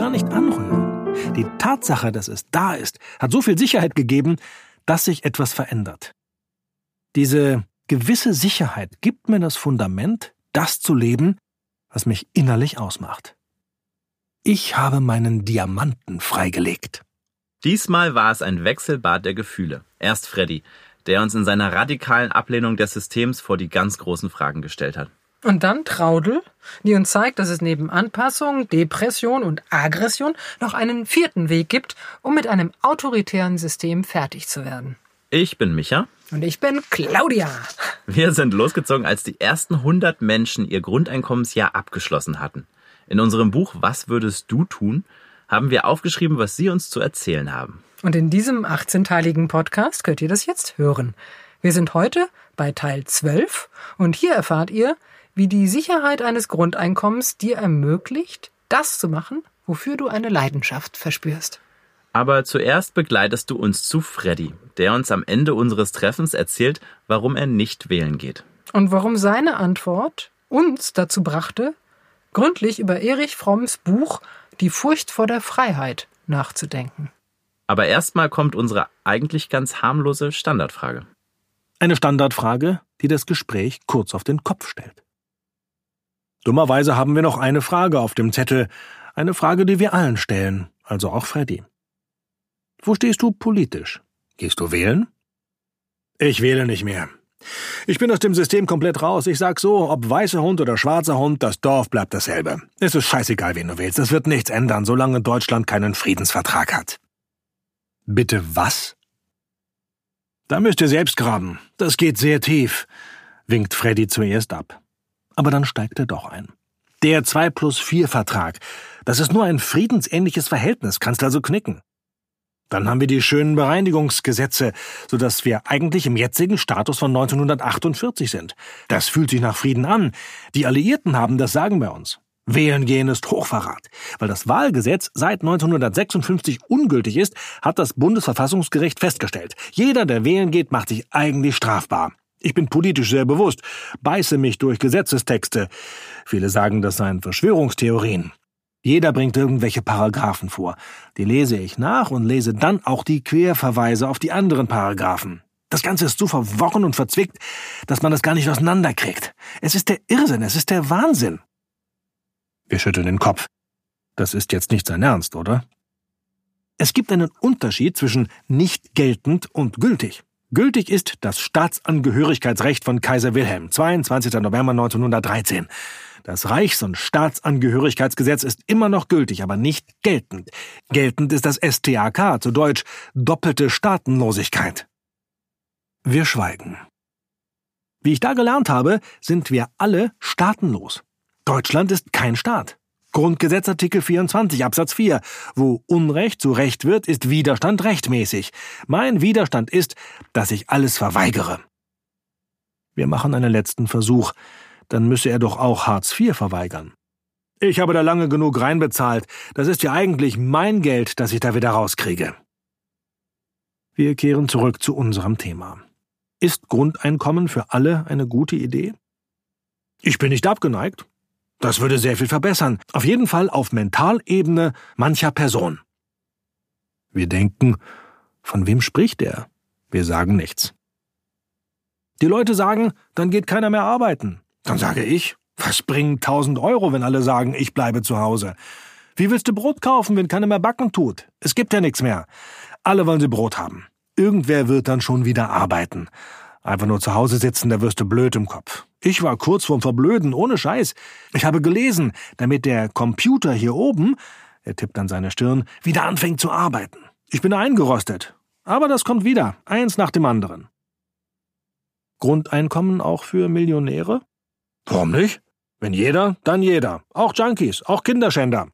gar nicht anrühren. Die Tatsache, dass es da ist, hat so viel Sicherheit gegeben, dass sich etwas verändert. Diese gewisse Sicherheit gibt mir das Fundament, das zu leben, was mich innerlich ausmacht. Ich habe meinen Diamanten freigelegt. Diesmal war es ein Wechselbad der Gefühle. Erst Freddy, der uns in seiner radikalen Ablehnung des Systems vor die ganz großen Fragen gestellt hat. Und dann Traudel, die uns zeigt, dass es neben Anpassung, Depression und Aggression noch einen vierten Weg gibt, um mit einem autoritären System fertig zu werden. Ich bin Micha. Und ich bin Claudia. Wir sind losgezogen, als die ersten 100 Menschen ihr Grundeinkommensjahr abgeschlossen hatten. In unserem Buch Was würdest du tun? haben wir aufgeschrieben, was sie uns zu erzählen haben. Und in diesem 18-teiligen Podcast könnt ihr das jetzt hören. Wir sind heute bei Teil 12 und hier erfahrt ihr, wie die Sicherheit eines Grundeinkommens dir ermöglicht, das zu machen, wofür du eine Leidenschaft verspürst. Aber zuerst begleitest du uns zu Freddy, der uns am Ende unseres Treffens erzählt, warum er nicht wählen geht. Und warum seine Antwort uns dazu brachte, gründlich über Erich Fromms Buch Die Furcht vor der Freiheit nachzudenken. Aber erstmal kommt unsere eigentlich ganz harmlose Standardfrage. Eine Standardfrage, die das Gespräch kurz auf den Kopf stellt. Dummerweise haben wir noch eine Frage auf dem Zettel, eine Frage, die wir allen stellen, also auch Freddy. Wo stehst du politisch? Gehst du wählen? Ich wähle nicht mehr. Ich bin aus dem System komplett raus. Ich sag so, ob weißer Hund oder schwarzer Hund, das Dorf bleibt dasselbe. Es ist scheißegal, wen du wählst. Es wird nichts ändern, solange Deutschland keinen Friedensvertrag hat. Bitte was? Da müsst ihr selbst graben. Das geht sehr tief, winkt Freddy zuerst ab. Aber dann steigt er doch ein. Der 2 plus 4 Vertrag. Das ist nur ein friedensähnliches Verhältnis, kannst also knicken. Dann haben wir die schönen Bereinigungsgesetze, sodass wir eigentlich im jetzigen Status von 1948 sind. Das fühlt sich nach Frieden an. Die Alliierten haben das Sagen bei uns. Wählen gehen ist Hochverrat. Weil das Wahlgesetz seit 1956 ungültig ist, hat das Bundesverfassungsgericht festgestellt. Jeder, der wählen geht, macht sich eigentlich strafbar. Ich bin politisch sehr bewusst, beiße mich durch Gesetzestexte. Viele sagen, das seien Verschwörungstheorien. Jeder bringt irgendwelche Paragraphen vor. Die lese ich nach und lese dann auch die Querverweise auf die anderen Paragraphen. Das Ganze ist so verworren und verzwickt, dass man das gar nicht auseinanderkriegt. Es ist der Irrsinn, es ist der Wahnsinn. Wir schütteln den Kopf. Das ist jetzt nicht sein Ernst, oder? Es gibt einen Unterschied zwischen nicht geltend und gültig. Gültig ist das Staatsangehörigkeitsrecht von Kaiser Wilhelm, 22. November 1913. Das Reichs- und Staatsangehörigkeitsgesetz ist immer noch gültig, aber nicht geltend. Geltend ist das STAK, zu Deutsch doppelte Staatenlosigkeit. Wir schweigen. Wie ich da gelernt habe, sind wir alle staatenlos. Deutschland ist kein Staat. Grundgesetz Artikel 24 Absatz 4. Wo Unrecht zu Recht wird, ist Widerstand rechtmäßig. Mein Widerstand ist, dass ich alles verweigere. Wir machen einen letzten Versuch. Dann müsse er doch auch Hartz IV verweigern. Ich habe da lange genug reinbezahlt. Das ist ja eigentlich mein Geld, das ich da wieder rauskriege. Wir kehren zurück zu unserem Thema. Ist Grundeinkommen für alle eine gute Idee? Ich bin nicht abgeneigt. Das würde sehr viel verbessern. Auf jeden Fall auf Mentalebene mancher Person. Wir denken, von wem spricht er? Wir sagen nichts. Die Leute sagen, dann geht keiner mehr arbeiten. Dann sage ich, was bringen tausend Euro, wenn alle sagen, ich bleibe zu Hause? Wie willst du Brot kaufen, wenn keiner mehr backen tut? Es gibt ja nichts mehr. Alle wollen sie Brot haben. Irgendwer wird dann schon wieder arbeiten. Einfach nur zu Hause sitzen, da wirst du blöd im Kopf. Ich war kurz vorm Verblöden, ohne Scheiß. Ich habe gelesen, damit der Computer hier oben, er tippt an seine Stirn, wieder anfängt zu arbeiten. Ich bin eingerostet. Aber das kommt wieder, eins nach dem anderen. Grundeinkommen auch für Millionäre? Warum nicht? Wenn jeder, dann jeder. Auch Junkies, auch Kinderschänder.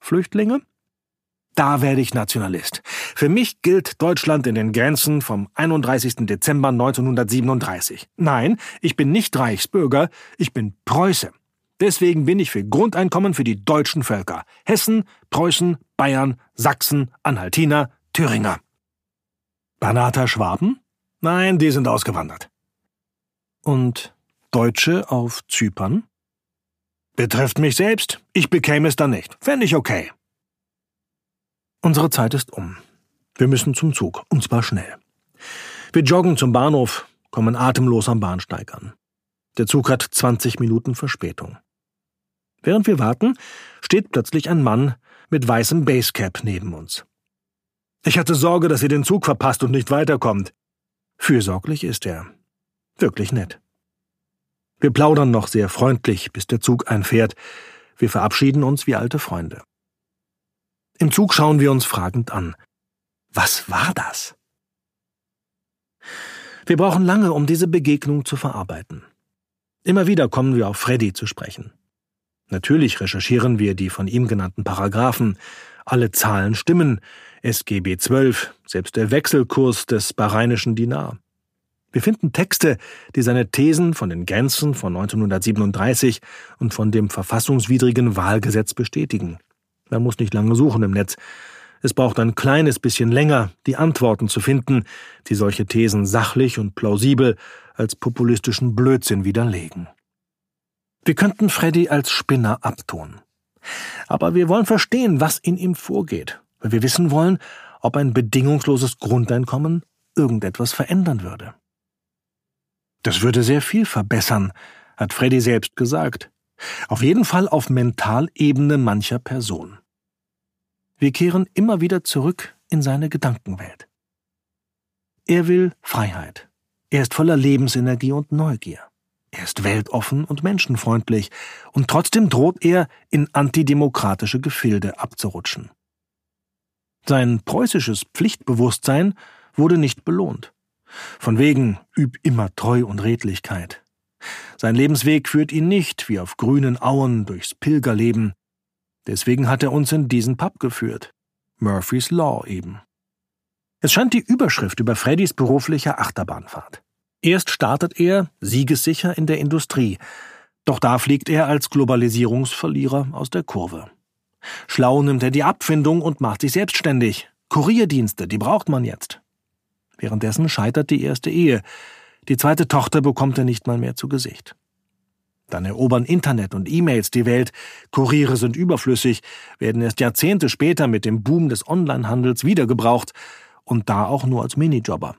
Flüchtlinge? Da werde ich Nationalist. Für mich gilt Deutschland in den Grenzen vom 31. Dezember 1937. Nein, ich bin nicht Reichsbürger, ich bin Preuße. Deswegen bin ich für Grundeinkommen für die deutschen Völker. Hessen, Preußen, Bayern, Sachsen, Anhaltiner, Thüringer. Banater Schwaben? Nein, die sind ausgewandert. Und Deutsche auf Zypern? Betrifft mich selbst, ich bekäme es dann nicht. Fände ich okay. Unsere Zeit ist um. Wir müssen zum Zug, und zwar schnell. Wir joggen zum Bahnhof, kommen atemlos am Bahnsteig an. Der Zug hat 20 Minuten Verspätung. Während wir warten, steht plötzlich ein Mann mit weißem Basecap neben uns. Ich hatte Sorge, dass ihr den Zug verpasst und nicht weiterkommt. Fürsorglich ist er. Wirklich nett. Wir plaudern noch sehr freundlich, bis der Zug einfährt. Wir verabschieden uns wie alte Freunde. Im Zug schauen wir uns fragend an. Was war das? Wir brauchen lange, um diese Begegnung zu verarbeiten. Immer wieder kommen wir auf Freddy zu sprechen. Natürlich recherchieren wir die von ihm genannten Paragraphen. Alle Zahlen stimmen. SGB 12, selbst der Wechselkurs des bahrainischen Dinar. Wir finden Texte, die seine Thesen von den Grenzen von 1937 und von dem verfassungswidrigen Wahlgesetz bestätigen. Man muss nicht lange suchen im Netz. Es braucht ein kleines bisschen länger, die Antworten zu finden, die solche Thesen sachlich und plausibel als populistischen Blödsinn widerlegen. Wir könnten Freddy als Spinner abtun. Aber wir wollen verstehen, was in ihm vorgeht, weil wir wissen wollen, ob ein bedingungsloses Grundeinkommen irgendetwas verändern würde. Das würde sehr viel verbessern, hat Freddy selbst gesagt. Auf jeden Fall auf Mentalebene mancher Person. Wir kehren immer wieder zurück in seine Gedankenwelt. Er will Freiheit. Er ist voller Lebensenergie und Neugier. Er ist weltoffen und menschenfreundlich, und trotzdem droht er, in antidemokratische Gefilde abzurutschen. Sein preußisches Pflichtbewusstsein wurde nicht belohnt. Von wegen üb immer Treu und Redlichkeit. Sein Lebensweg führt ihn nicht wie auf grünen Auen durchs Pilgerleben. Deswegen hat er uns in diesen Pub geführt. Murphy's Law eben. Es scheint die Überschrift über Freddys beruflicher Achterbahnfahrt. Erst startet er siegessicher in der Industrie, doch da fliegt er als Globalisierungsverlierer aus der Kurve. Schlau nimmt er die Abfindung und macht sich selbstständig. Kurierdienste, die braucht man jetzt. Währenddessen scheitert die erste Ehe. Die zweite Tochter bekommt er nicht mal mehr zu Gesicht. Dann erobern Internet und E-Mails die Welt, Kuriere sind überflüssig, werden erst Jahrzehnte später mit dem Boom des Onlinehandels wiedergebraucht und da auch nur als Minijobber.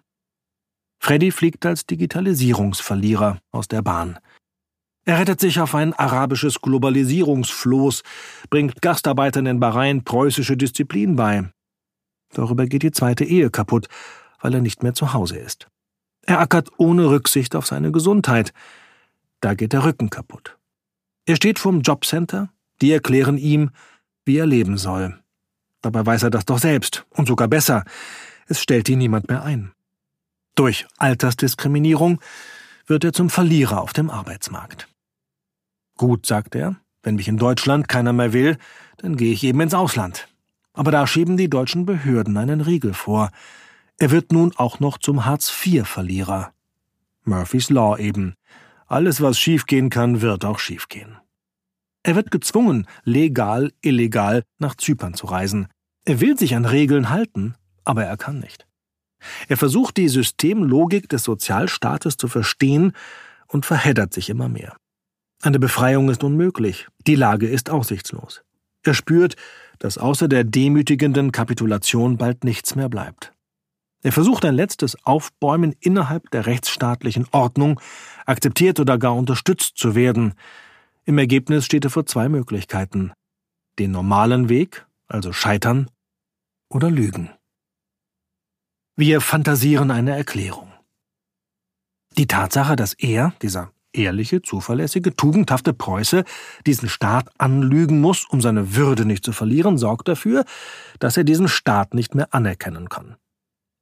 Freddy fliegt als Digitalisierungsverlierer aus der Bahn. Er rettet sich auf ein arabisches Globalisierungsfloß, bringt Gastarbeitern in Bahrain preußische Disziplin bei. Darüber geht die zweite Ehe kaputt weil er nicht mehr zu Hause ist. Er ackert ohne Rücksicht auf seine Gesundheit. Da geht der Rücken kaputt. Er steht vorm Jobcenter, die erklären ihm, wie er leben soll. Dabei weiß er das doch selbst, und sogar besser. Es stellt ihn niemand mehr ein. Durch Altersdiskriminierung wird er zum Verlierer auf dem Arbeitsmarkt. Gut, sagt er, wenn mich in Deutschland keiner mehr will, dann gehe ich eben ins Ausland. Aber da schieben die deutschen Behörden einen Riegel vor. Er wird nun auch noch zum Hartz-IV-Verlierer. Murphys Law eben. Alles, was schiefgehen kann, wird auch schiefgehen. Er wird gezwungen, legal, illegal nach Zypern zu reisen. Er will sich an Regeln halten, aber er kann nicht. Er versucht die Systemlogik des Sozialstaates zu verstehen und verheddert sich immer mehr. Eine Befreiung ist unmöglich, die Lage ist aussichtslos. Er spürt, dass außer der demütigenden Kapitulation bald nichts mehr bleibt. Er versucht ein letztes Aufbäumen innerhalb der rechtsstaatlichen Ordnung, akzeptiert oder gar unterstützt zu werden. Im Ergebnis steht er vor zwei Möglichkeiten. Den normalen Weg, also scheitern, oder lügen. Wir fantasieren eine Erklärung. Die Tatsache, dass er, dieser ehrliche, zuverlässige, tugendhafte Preuße, diesen Staat anlügen muss, um seine Würde nicht zu verlieren, sorgt dafür, dass er diesen Staat nicht mehr anerkennen kann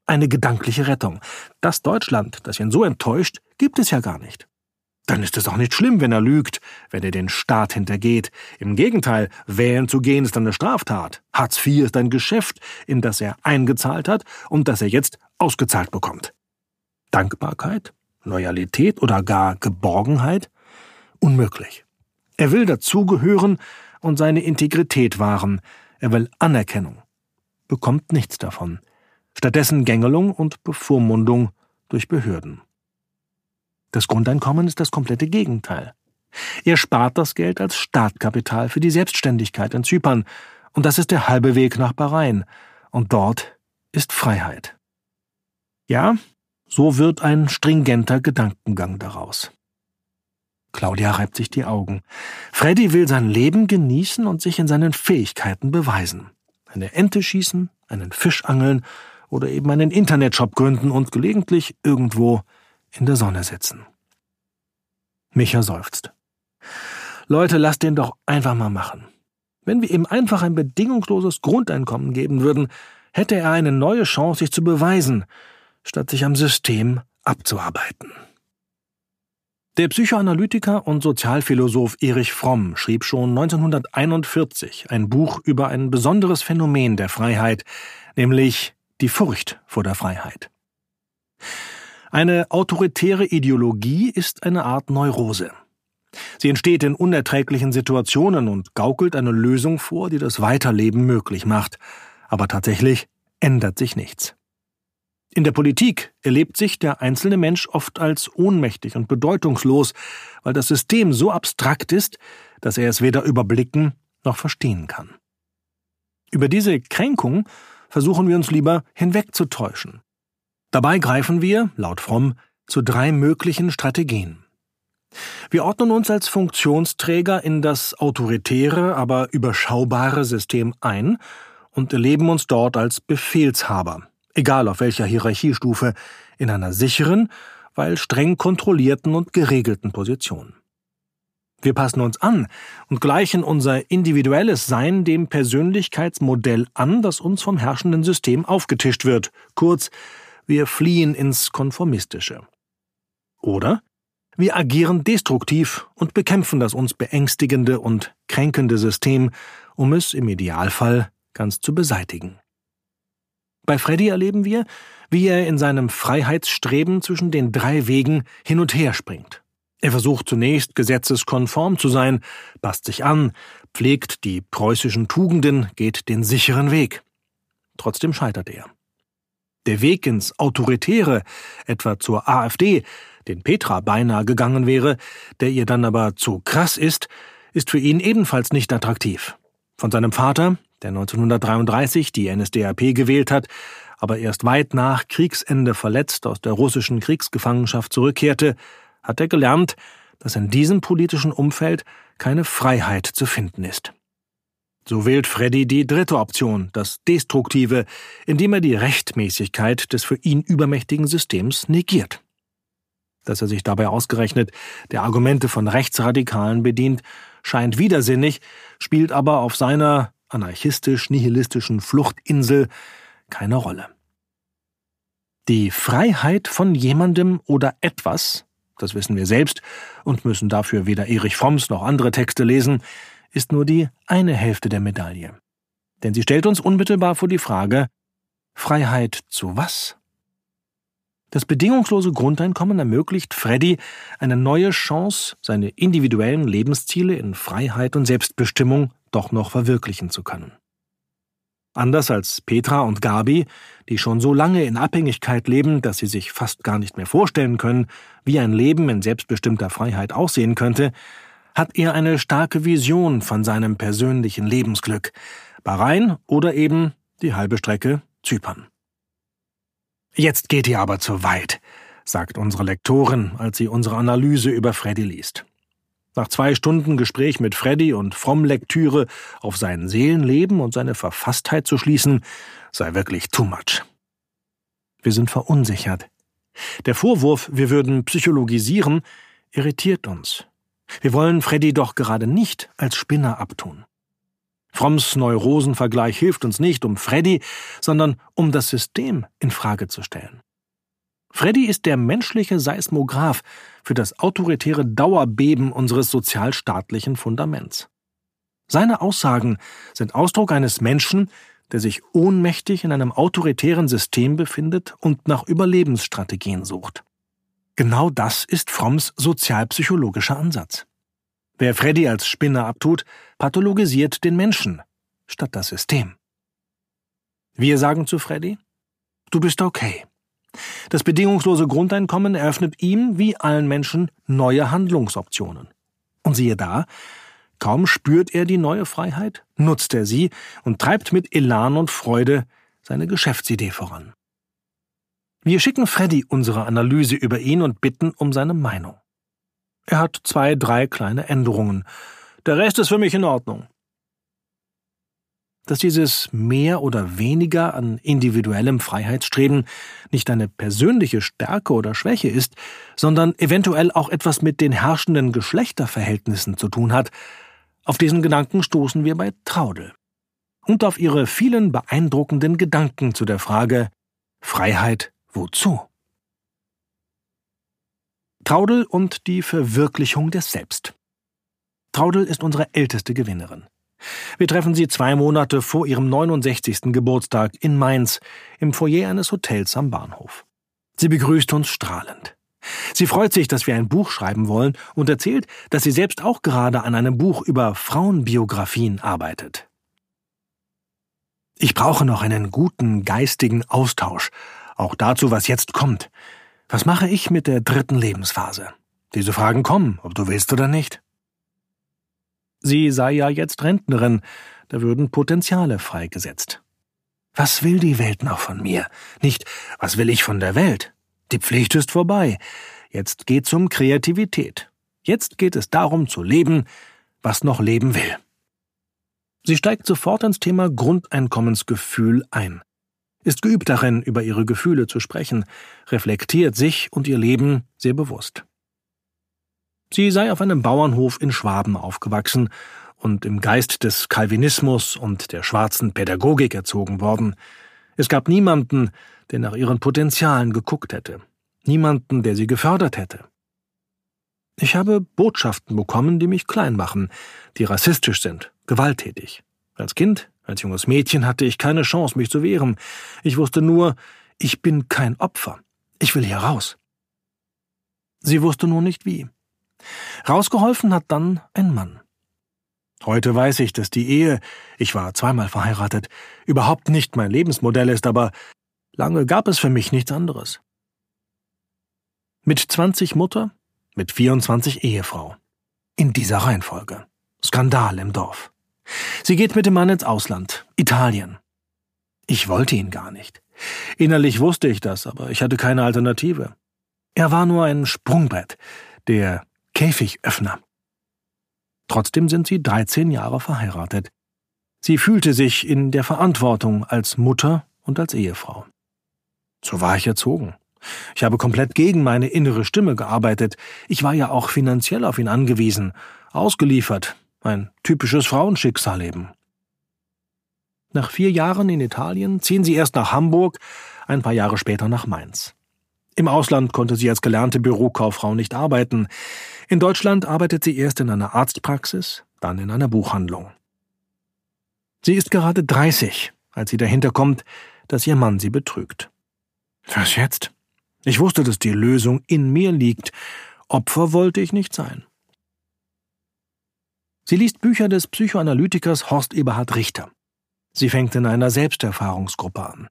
eine gedankliche Rettung. Das Deutschland, das ihn so enttäuscht, gibt es ja gar nicht. Dann ist es auch nicht schlimm, wenn er lügt, wenn er den Staat hintergeht. Im Gegenteil, wählen zu gehen ist eine Straftat. Hartz IV ist ein Geschäft, in das er eingezahlt hat und das er jetzt ausgezahlt bekommt. Dankbarkeit, Loyalität oder gar Geborgenheit? Unmöglich. Er will dazugehören und seine Integrität wahren. Er will Anerkennung. Bekommt nichts davon stattdessen Gängelung und Bevormundung durch Behörden. Das Grundeinkommen ist das komplette Gegenteil. Er spart das Geld als Startkapital für die Selbstständigkeit in Zypern, und das ist der halbe Weg nach Bahrain, und dort ist Freiheit. Ja, so wird ein stringenter Gedankengang daraus. Claudia reibt sich die Augen. Freddy will sein Leben genießen und sich in seinen Fähigkeiten beweisen. Eine Ente schießen, einen Fisch angeln oder eben einen Internetshop gründen und gelegentlich irgendwo in der Sonne sitzen. Micha seufzt. Leute, lasst den doch einfach mal machen. Wenn wir ihm einfach ein bedingungsloses Grundeinkommen geben würden, hätte er eine neue Chance, sich zu beweisen, statt sich am System abzuarbeiten. Der Psychoanalytiker und Sozialphilosoph Erich Fromm schrieb schon 1941 ein Buch über ein besonderes Phänomen der Freiheit, nämlich die Furcht vor der Freiheit. Eine autoritäre Ideologie ist eine Art Neurose. Sie entsteht in unerträglichen Situationen und gaukelt eine Lösung vor, die das Weiterleben möglich macht. Aber tatsächlich ändert sich nichts. In der Politik erlebt sich der einzelne Mensch oft als ohnmächtig und bedeutungslos, weil das System so abstrakt ist, dass er es weder überblicken noch verstehen kann. Über diese Kränkung versuchen wir uns lieber hinwegzutäuschen. Dabei greifen wir, laut Fromm, zu drei möglichen Strategien. Wir ordnen uns als Funktionsträger in das autoritäre, aber überschaubare System ein und erleben uns dort als Befehlshaber, egal auf welcher Hierarchiestufe, in einer sicheren, weil streng kontrollierten und geregelten Position. Wir passen uns an und gleichen unser individuelles Sein dem Persönlichkeitsmodell an, das uns vom herrschenden System aufgetischt wird. Kurz, wir fliehen ins Konformistische. Oder wir agieren destruktiv und bekämpfen das uns beängstigende und kränkende System, um es im Idealfall ganz zu beseitigen. Bei Freddy erleben wir, wie er in seinem Freiheitsstreben zwischen den drei Wegen hin und her springt. Er versucht zunächst gesetzeskonform zu sein, passt sich an, pflegt die preußischen Tugenden, geht den sicheren Weg. Trotzdem scheitert er. Der Weg ins Autoritäre, etwa zur AfD, den Petra beinahe gegangen wäre, der ihr dann aber zu krass ist, ist für ihn ebenfalls nicht attraktiv. Von seinem Vater, der 1933 die NSDAP gewählt hat, aber erst weit nach Kriegsende verletzt aus der russischen Kriegsgefangenschaft zurückkehrte, hat er gelernt, dass in diesem politischen Umfeld keine Freiheit zu finden ist. So wählt Freddy die dritte Option, das Destruktive, indem er die Rechtmäßigkeit des für ihn übermächtigen Systems negiert. Dass er sich dabei ausgerechnet der Argumente von Rechtsradikalen bedient, scheint widersinnig, spielt aber auf seiner anarchistisch-nihilistischen Fluchtinsel keine Rolle. Die Freiheit von jemandem oder etwas, das wissen wir selbst und müssen dafür weder Erich Fromms noch andere Texte lesen, ist nur die eine Hälfte der Medaille. Denn sie stellt uns unmittelbar vor die Frage Freiheit zu was? Das bedingungslose Grundeinkommen ermöglicht Freddy eine neue Chance, seine individuellen Lebensziele in Freiheit und Selbstbestimmung doch noch verwirklichen zu können. Anders als Petra und Gabi, die schon so lange in Abhängigkeit leben, dass sie sich fast gar nicht mehr vorstellen können, wie ein Leben in selbstbestimmter Freiheit aussehen könnte, hat er eine starke Vision von seinem persönlichen Lebensglück, Bahrain oder eben die halbe Strecke Zypern. Jetzt geht ihr aber zu weit, sagt unsere Lektorin, als sie unsere Analyse über Freddy liest. Nach zwei Stunden Gespräch mit Freddy und fromm Lektüre auf sein Seelenleben und seine Verfasstheit zu schließen, sei wirklich too much. Wir sind verunsichert. Der Vorwurf, wir würden psychologisieren, irritiert uns. Wir wollen Freddy doch gerade nicht als Spinner abtun. Fromms Neurosenvergleich hilft uns nicht um Freddy, sondern um das System in Frage zu stellen. Freddy ist der menschliche Seismograph für das autoritäre Dauerbeben unseres sozialstaatlichen Fundaments. Seine Aussagen sind Ausdruck eines Menschen, der sich ohnmächtig in einem autoritären System befindet und nach Überlebensstrategien sucht. Genau das ist Fromms sozialpsychologischer Ansatz. Wer Freddy als Spinner abtut, pathologisiert den Menschen statt das System. Wir sagen zu Freddy, du bist okay. Das bedingungslose Grundeinkommen eröffnet ihm, wie allen Menschen, neue Handlungsoptionen. Und siehe da, kaum spürt er die neue Freiheit, nutzt er sie und treibt mit Elan und Freude seine Geschäftsidee voran. Wir schicken Freddy unsere Analyse über ihn und bitten um seine Meinung. Er hat zwei, drei kleine Änderungen. Der Rest ist für mich in Ordnung. Dass dieses mehr oder weniger an individuellem Freiheitsstreben nicht eine persönliche Stärke oder Schwäche ist, sondern eventuell auch etwas mit den herrschenden Geschlechterverhältnissen zu tun hat, auf diesen Gedanken stoßen wir bei Traudel. Und auf ihre vielen beeindruckenden Gedanken zu der Frage Freiheit wozu? Traudel und die Verwirklichung des Selbst. Traudel ist unsere älteste Gewinnerin. Wir treffen sie zwei Monate vor ihrem 69. Geburtstag in Mainz im Foyer eines Hotels am Bahnhof. Sie begrüßt uns strahlend. Sie freut sich, dass wir ein Buch schreiben wollen und erzählt, dass sie selbst auch gerade an einem Buch über Frauenbiografien arbeitet. Ich brauche noch einen guten geistigen Austausch, auch dazu, was jetzt kommt. Was mache ich mit der dritten Lebensphase? Diese Fragen kommen, ob du willst oder nicht. Sie sei ja jetzt Rentnerin, da würden Potenziale freigesetzt. Was will die Welt noch von mir? Nicht, was will ich von der Welt? Die Pflicht ist vorbei. Jetzt geht's um Kreativität. Jetzt geht es darum zu leben, was noch leben will. Sie steigt sofort ins Thema Grundeinkommensgefühl ein ist geübt darin, über ihre Gefühle zu sprechen, reflektiert sich und ihr Leben sehr bewusst. Sie sei auf einem Bauernhof in Schwaben aufgewachsen und im Geist des Calvinismus und der schwarzen Pädagogik erzogen worden. Es gab niemanden, der nach ihren Potenzialen geguckt hätte, niemanden, der sie gefördert hätte. Ich habe Botschaften bekommen, die mich klein machen, die rassistisch sind, gewalttätig. Als Kind als junges Mädchen hatte ich keine Chance, mich zu wehren. Ich wusste nur, ich bin kein Opfer. Ich will hier raus. Sie wusste nur nicht wie. Rausgeholfen hat dann ein Mann. Heute weiß ich, dass die Ehe, ich war zweimal verheiratet, überhaupt nicht mein Lebensmodell ist, aber lange gab es für mich nichts anderes. Mit 20 Mutter, mit 24 Ehefrau. In dieser Reihenfolge. Skandal im Dorf. Sie geht mit dem Mann ins Ausland, Italien. Ich wollte ihn gar nicht. Innerlich wusste ich das, aber ich hatte keine Alternative. Er war nur ein Sprungbrett, der Käfigöffner. Trotzdem sind sie 13 Jahre verheiratet. Sie fühlte sich in der Verantwortung als Mutter und als Ehefrau. So war ich erzogen. Ich habe komplett gegen meine innere Stimme gearbeitet. Ich war ja auch finanziell auf ihn angewiesen, ausgeliefert, ein typisches Frauenschicksal eben. Nach vier Jahren in Italien ziehen sie erst nach Hamburg, ein paar Jahre später nach Mainz. Im Ausland konnte sie als gelernte Bürokauffrau nicht arbeiten. In Deutschland arbeitet sie erst in einer Arztpraxis, dann in einer Buchhandlung. Sie ist gerade 30, als sie dahinter kommt, dass ihr Mann sie betrügt. Was jetzt? Ich wusste, dass die Lösung in mir liegt. Opfer wollte ich nicht sein. Sie liest Bücher des Psychoanalytikers Horst Eberhard Richter. Sie fängt in einer Selbsterfahrungsgruppe an.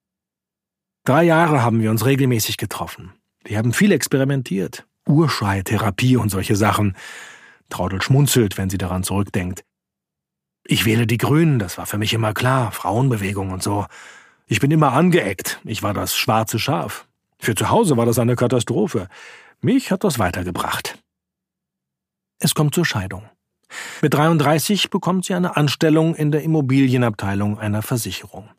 Drei Jahre haben wir uns regelmäßig getroffen. Wir haben viel experimentiert. Urschrei-Therapie und solche Sachen. Traudel schmunzelt, wenn sie daran zurückdenkt. Ich wähle die Grünen, das war für mich immer klar, Frauenbewegung und so. Ich bin immer angeeckt, ich war das schwarze Schaf. Für zu Hause war das eine Katastrophe. Mich hat das weitergebracht. Es kommt zur Scheidung. Mit 33 bekommt sie eine Anstellung in der Immobilienabteilung einer Versicherung.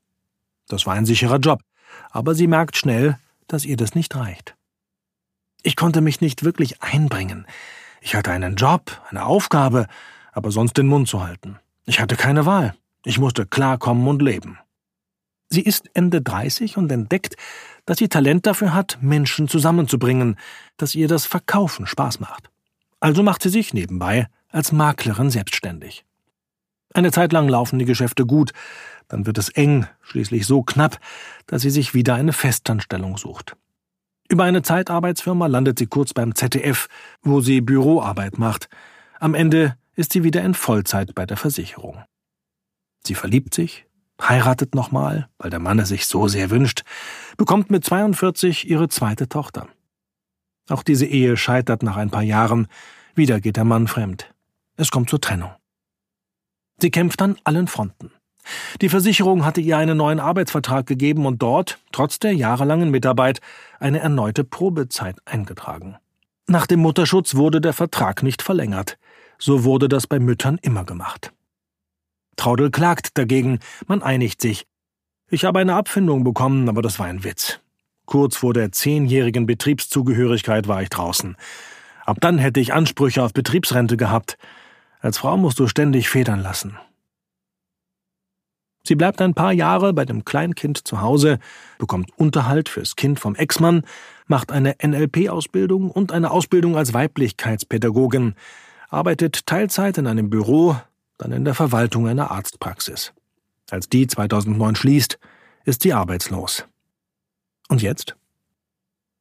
Das war ein sicherer Job, aber sie merkt schnell, dass ihr das nicht reicht. Ich konnte mich nicht wirklich einbringen. Ich hatte einen Job, eine Aufgabe, aber sonst den Mund zu halten. Ich hatte keine Wahl. Ich musste klarkommen und leben. Sie ist Ende 30 und entdeckt, dass sie Talent dafür hat, Menschen zusammenzubringen, dass ihr das Verkaufen Spaß macht. Also macht sie sich nebenbei als Maklerin selbstständig. Eine Zeit lang laufen die Geschäfte gut, dann wird es eng, schließlich so knapp, dass sie sich wieder eine Festanstellung sucht. Über eine Zeitarbeitsfirma landet sie kurz beim ZDF, wo sie Büroarbeit macht. Am Ende ist sie wieder in Vollzeit bei der Versicherung. Sie verliebt sich, heiratet nochmal, weil der Mann es sich so sehr wünscht, bekommt mit 42 ihre zweite Tochter. Auch diese Ehe scheitert nach ein paar Jahren, wieder geht der Mann fremd. Es kommt zur Trennung. Sie kämpft an allen Fronten. Die Versicherung hatte ihr einen neuen Arbeitsvertrag gegeben und dort, trotz der jahrelangen Mitarbeit, eine erneute Probezeit eingetragen. Nach dem Mutterschutz wurde der Vertrag nicht verlängert. So wurde das bei Müttern immer gemacht. Traudel klagt dagegen, man einigt sich. Ich habe eine Abfindung bekommen, aber das war ein Witz. Kurz vor der zehnjährigen Betriebszugehörigkeit war ich draußen. Ab dann hätte ich Ansprüche auf Betriebsrente gehabt. Als Frau musst du ständig federn lassen. Sie bleibt ein paar Jahre bei dem Kleinkind zu Hause, bekommt Unterhalt fürs Kind vom Ex-Mann, macht eine NLP-Ausbildung und eine Ausbildung als Weiblichkeitspädagogin, arbeitet Teilzeit in einem Büro, dann in der Verwaltung einer Arztpraxis. Als die 2009 schließt, ist sie arbeitslos. Und jetzt?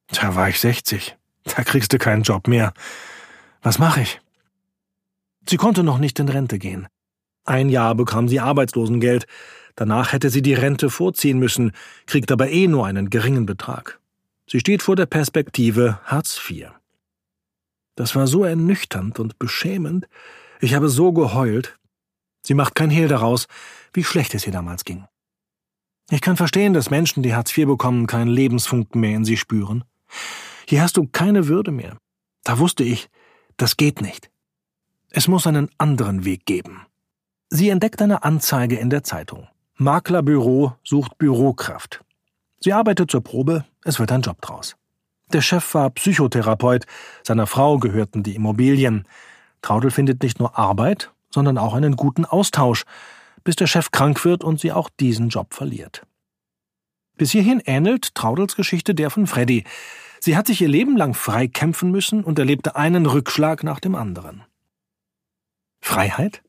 Da war ich 60. Da kriegst du keinen Job mehr. Was mache ich? Sie konnte noch nicht in Rente gehen. Ein Jahr bekam sie Arbeitslosengeld, danach hätte sie die Rente vorziehen müssen, kriegt aber eh nur einen geringen Betrag. Sie steht vor der Perspektive Hartz IV. Das war so ernüchternd und beschämend, ich habe so geheult. Sie macht kein Hehl daraus, wie schlecht es ihr damals ging. Ich kann verstehen, dass Menschen, die Hartz IV bekommen, keinen Lebensfunken mehr in sie spüren. Hier hast du keine Würde mehr. Da wusste ich, das geht nicht. Es muss einen anderen Weg geben. Sie entdeckt eine Anzeige in der Zeitung. Maklerbüro sucht Bürokraft. Sie arbeitet zur Probe, es wird ein Job draus. Der Chef war Psychotherapeut, seiner Frau gehörten die Immobilien. Traudel findet nicht nur Arbeit, sondern auch einen guten Austausch, bis der Chef krank wird und sie auch diesen Job verliert. Bis hierhin ähnelt Traudels Geschichte der von Freddy. Sie hat sich ihr Leben lang frei kämpfen müssen und erlebte einen Rückschlag nach dem anderen. Freiheit?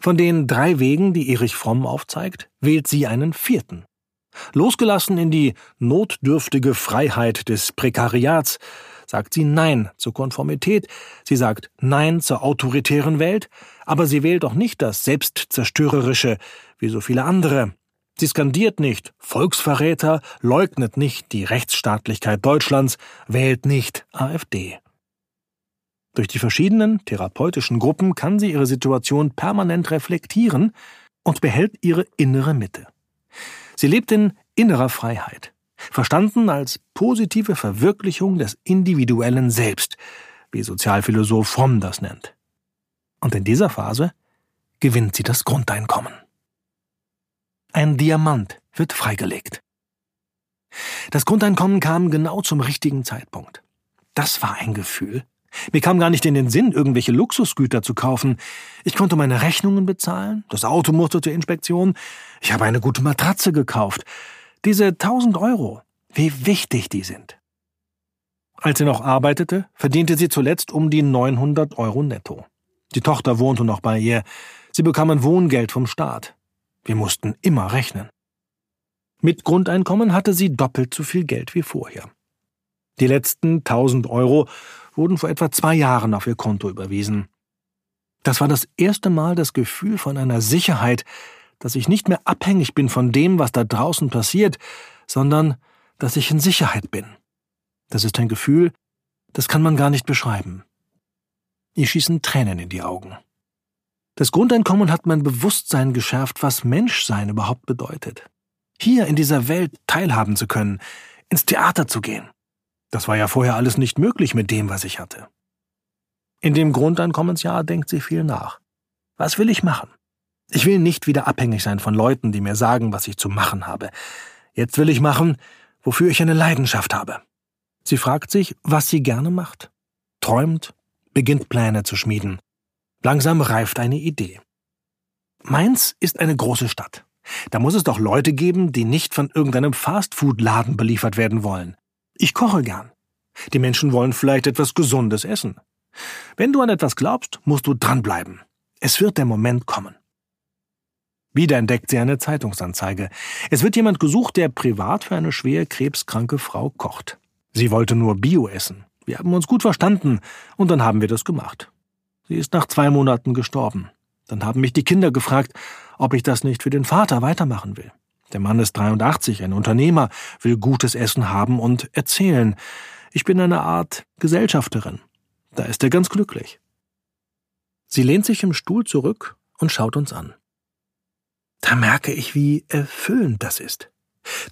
Von den drei Wegen, die Erich Fromm aufzeigt, wählt sie einen vierten. Losgelassen in die notdürftige Freiheit des Prekariats, sagt sie Nein zur Konformität, sie sagt Nein zur autoritären Welt, aber sie wählt auch nicht das Selbstzerstörerische, wie so viele andere. Sie skandiert nicht Volksverräter, leugnet nicht die Rechtsstaatlichkeit Deutschlands, wählt nicht AfD. Durch die verschiedenen therapeutischen Gruppen kann sie ihre Situation permanent reflektieren und behält ihre innere Mitte. Sie lebt in innerer Freiheit, verstanden als positive Verwirklichung des individuellen Selbst, wie Sozialphilosoph Fromm das nennt. Und in dieser Phase gewinnt sie das Grundeinkommen. Ein Diamant wird freigelegt. Das Grundeinkommen kam genau zum richtigen Zeitpunkt. Das war ein Gefühl, mir kam gar nicht in den Sinn, irgendwelche Luxusgüter zu kaufen. Ich konnte meine Rechnungen bezahlen, das Auto musste zur Inspektion, ich habe eine gute Matratze gekauft. Diese tausend Euro, wie wichtig die sind. Als sie noch arbeitete, verdiente sie zuletzt um die 900 Euro netto. Die Tochter wohnte noch bei ihr. Sie bekamen Wohngeld vom Staat. Wir mussten immer rechnen. Mit Grundeinkommen hatte sie doppelt so viel Geld wie vorher. Die letzten 1000 Euro wurden vor etwa zwei Jahren auf ihr Konto überwiesen. Das war das erste Mal das Gefühl von einer Sicherheit, dass ich nicht mehr abhängig bin von dem, was da draußen passiert, sondern dass ich in Sicherheit bin. Das ist ein Gefühl, das kann man gar nicht beschreiben. Ihr schießen Tränen in die Augen. Das Grundeinkommen hat mein Bewusstsein geschärft, was Menschsein überhaupt bedeutet. Hier in dieser Welt teilhaben zu können, ins Theater zu gehen, das war ja vorher alles nicht möglich mit dem, was ich hatte. In dem Grundeinkommensjahr denkt sie viel nach. Was will ich machen? Ich will nicht wieder abhängig sein von Leuten, die mir sagen, was ich zu machen habe. Jetzt will ich machen, wofür ich eine Leidenschaft habe. Sie fragt sich, was sie gerne macht, träumt, beginnt Pläne zu schmieden. Langsam reift eine Idee. Mainz ist eine große Stadt. Da muss es doch Leute geben, die nicht von irgendeinem Fastfood-Laden beliefert werden wollen. Ich koche gern. Die Menschen wollen vielleicht etwas Gesundes essen. Wenn du an etwas glaubst, musst du dranbleiben. Es wird der Moment kommen. Wieder entdeckt sie eine Zeitungsanzeige. Es wird jemand gesucht, der privat für eine schwer krebskranke Frau kocht. Sie wollte nur Bio essen. Wir haben uns gut verstanden und dann haben wir das gemacht. Sie ist nach zwei Monaten gestorben. Dann haben mich die Kinder gefragt, ob ich das nicht für den Vater weitermachen will. Der Mann ist 83, ein Unternehmer, will gutes Essen haben und erzählen. Ich bin eine Art Gesellschafterin. Da ist er ganz glücklich. Sie lehnt sich im Stuhl zurück und schaut uns an. Da merke ich, wie erfüllend das ist.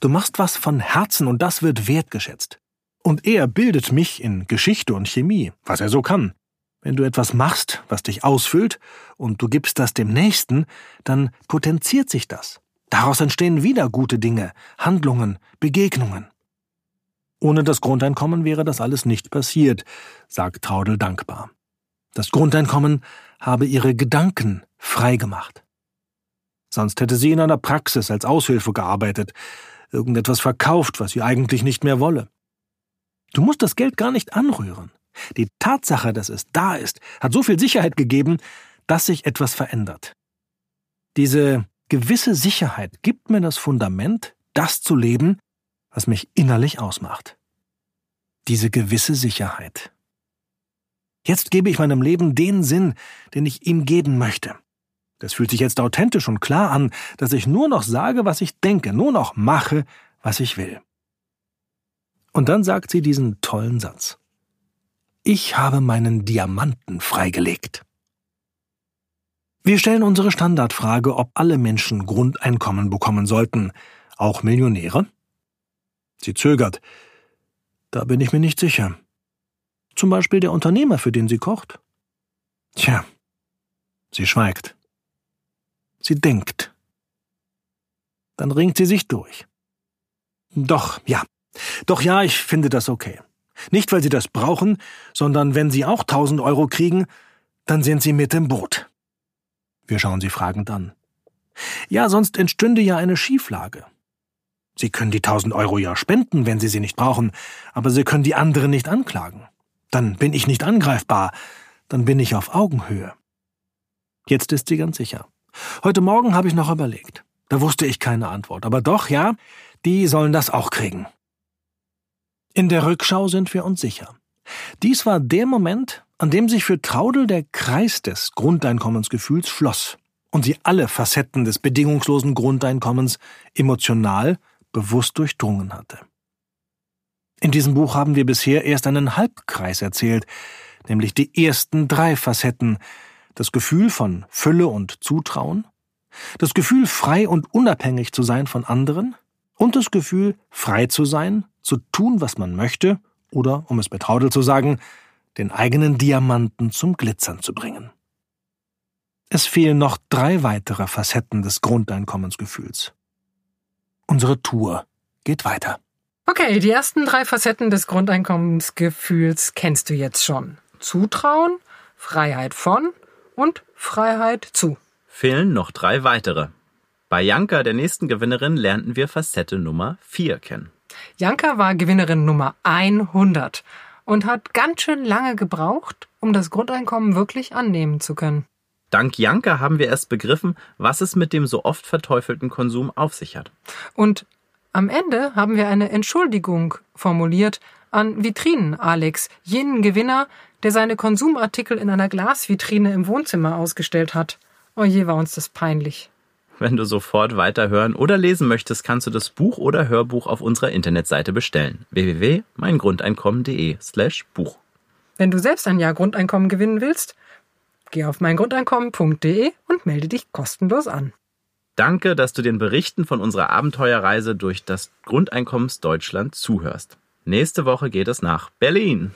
Du machst was von Herzen und das wird wertgeschätzt. Und er bildet mich in Geschichte und Chemie, was er so kann. Wenn du etwas machst, was dich ausfüllt, und du gibst das dem Nächsten, dann potenziert sich das. Daraus entstehen wieder gute Dinge, Handlungen, Begegnungen. Ohne das Grundeinkommen wäre das alles nicht passiert, sagt Traudel dankbar. Das Grundeinkommen habe ihre Gedanken frei gemacht. Sonst hätte sie in einer Praxis als Aushilfe gearbeitet, irgendetwas verkauft, was sie eigentlich nicht mehr wolle. Du musst das Geld gar nicht anrühren. Die Tatsache, dass es da ist, hat so viel Sicherheit gegeben, dass sich etwas verändert. Diese gewisse Sicherheit gibt mir das Fundament, das zu leben, was mich innerlich ausmacht. Diese gewisse Sicherheit. Jetzt gebe ich meinem Leben den Sinn, den ich ihm geben möchte. Das fühlt sich jetzt authentisch und klar an, dass ich nur noch sage, was ich denke, nur noch mache, was ich will. Und dann sagt sie diesen tollen Satz. Ich habe meinen Diamanten freigelegt. Wir stellen unsere Standardfrage, ob alle Menschen Grundeinkommen bekommen sollten, auch Millionäre? Sie zögert. Da bin ich mir nicht sicher. Zum Beispiel der Unternehmer, für den sie kocht? Tja, sie schweigt. Sie denkt. Dann ringt sie sich durch. Doch, ja. Doch ja, ich finde das okay. Nicht, weil sie das brauchen, sondern wenn sie auch tausend Euro kriegen, dann sind sie mit im Boot. Wir schauen sie fragend an. Ja, sonst entstünde ja eine Schieflage. Sie können die tausend Euro ja spenden, wenn Sie sie nicht brauchen, aber Sie können die anderen nicht anklagen. Dann bin ich nicht angreifbar, dann bin ich auf Augenhöhe. Jetzt ist sie ganz sicher. Heute Morgen habe ich noch überlegt. Da wusste ich keine Antwort. Aber doch, ja, die sollen das auch kriegen. In der Rückschau sind wir uns sicher. Dies war der Moment, an dem sich für Traudel der Kreis des Grundeinkommensgefühls schloss und sie alle Facetten des bedingungslosen Grundeinkommens emotional bewusst durchdrungen hatte. In diesem Buch haben wir bisher erst einen Halbkreis erzählt, nämlich die ersten drei Facetten, das Gefühl von Fülle und Zutrauen, das Gefühl, frei und unabhängig zu sein von anderen und das Gefühl, frei zu sein, zu tun, was man möchte oder, um es mit Haudel zu sagen, den eigenen Diamanten zum Glitzern zu bringen. Es fehlen noch drei weitere Facetten des Grundeinkommensgefühls. Unsere Tour geht weiter. Okay, die ersten drei Facetten des Grundeinkommensgefühls kennst du jetzt schon. Zutrauen, Freiheit von und Freiheit zu. Fehlen noch drei weitere. Bei Janka, der nächsten Gewinnerin, lernten wir Facette Nummer 4 kennen. Janka war Gewinnerin Nummer 100 und hat ganz schön lange gebraucht, um das Grundeinkommen wirklich annehmen zu können. Dank Janka haben wir erst begriffen, was es mit dem so oft verteufelten Konsum auf sich hat. Und am Ende haben wir eine Entschuldigung formuliert an Vitrinen Alex, jenen Gewinner, der seine Konsumartikel in einer Glasvitrine im Wohnzimmer ausgestellt hat. Oje, oh war uns das peinlich. Wenn du sofort weiterhören oder lesen möchtest, kannst du das Buch oder Hörbuch auf unserer Internetseite bestellen. www.meingrundeinkommen.de slash Buch. Wenn du selbst ein Jahr Grundeinkommen gewinnen willst, geh auf meingrundeinkommen.de und melde dich kostenlos an. Danke, dass du den Berichten von unserer Abenteuerreise durch das Grundeinkommensdeutschland zuhörst. Nächste Woche geht es nach Berlin.